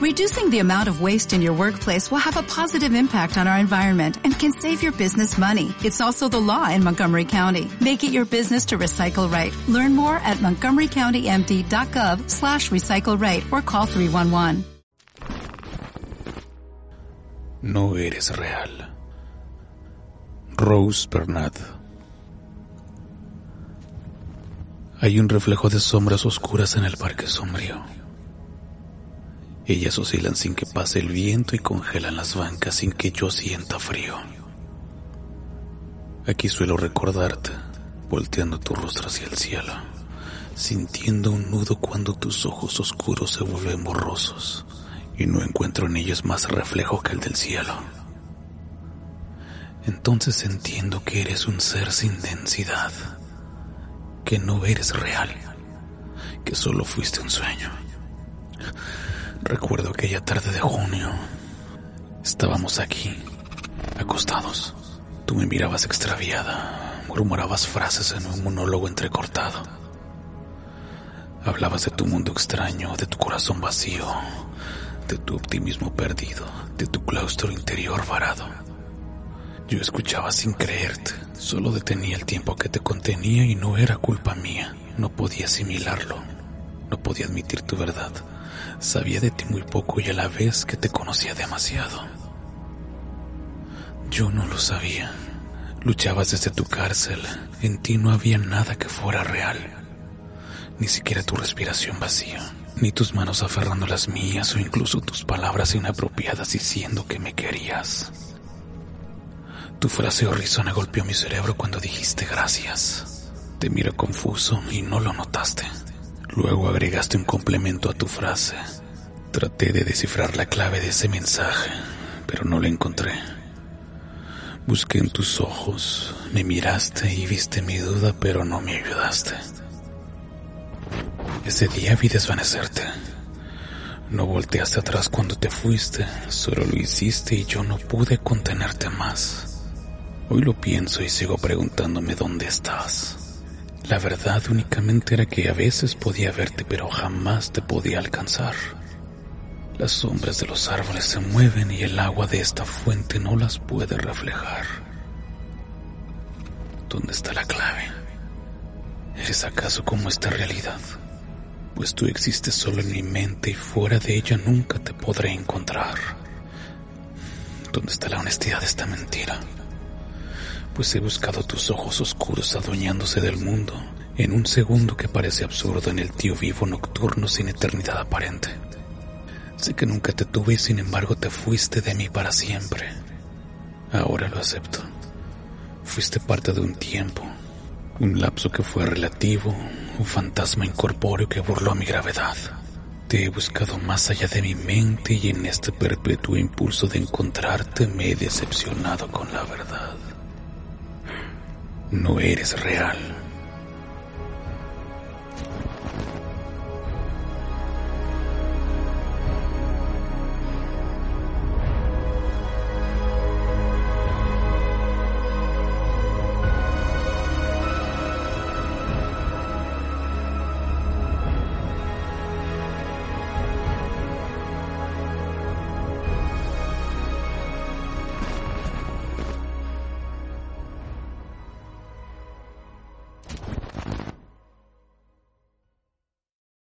Reducing the amount of waste in your workplace will have a positive impact on our environment and can save your business money. It's also the law in Montgomery County. Make it your business to recycle right. Learn more at montgomerycountymd.gov slash recycle right or call 311. No eres real. Rose Bernard. Hay un reflejo de sombras oscuras en el parque sombrío. Ellas oscilan sin que pase el viento y congelan las bancas sin que yo sienta frío. Aquí suelo recordarte, volteando tu rostro hacia el cielo, sintiendo un nudo cuando tus ojos oscuros se vuelven borrosos y no encuentro en ellos más reflejo que el del cielo. Entonces entiendo que eres un ser sin densidad que no eres real, que solo fuiste un sueño. Recuerdo aquella tarde de junio. Estábamos aquí, acostados. Tú me mirabas extraviada, murmurabas frases en un monólogo entrecortado. Hablabas de tu mundo extraño, de tu corazón vacío, de tu optimismo perdido, de tu claustro interior varado. Yo escuchaba sin creerte, solo detenía el tiempo que te contenía y no era culpa mía. No podía asimilarlo, no podía admitir tu verdad. Sabía de ti muy poco y a la vez que te conocía demasiado. Yo no lo sabía. Luchabas desde tu cárcel. En ti no había nada que fuera real. Ni siquiera tu respiración vacía, ni tus manos aferrando las mías o incluso tus palabras inapropiadas diciendo que me querías. Tu frase horrizona golpeó mi cerebro cuando dijiste gracias. Te miro confuso y no lo notaste. Luego agregaste un complemento a tu frase. Traté de descifrar la clave de ese mensaje, pero no la encontré. Busqué en tus ojos, me miraste y viste mi duda, pero no me ayudaste. Ese día vi desvanecerte. No volteaste atrás cuando te fuiste, solo lo hiciste y yo no pude contenerte más. Hoy lo pienso y sigo preguntándome dónde estás. La verdad únicamente era que a veces podía verte pero jamás te podía alcanzar. Las sombras de los árboles se mueven y el agua de esta fuente no las puede reflejar. ¿Dónde está la clave? ¿Eres acaso como esta realidad? Pues tú existes solo en mi mente y fuera de ella nunca te podré encontrar. ¿Dónde está la honestidad de esta mentira? Pues he buscado tus ojos oscuros adueñándose del mundo en un segundo que parece absurdo en el tío vivo nocturno sin eternidad aparente. Sé que nunca te tuve y sin embargo te fuiste de mí para siempre. Ahora lo acepto. Fuiste parte de un tiempo, un lapso que fue relativo, un fantasma incorpóreo que burló mi gravedad. Te he buscado más allá de mi mente y en este perpetuo impulso de encontrarte me he decepcionado con la verdad. No eres real.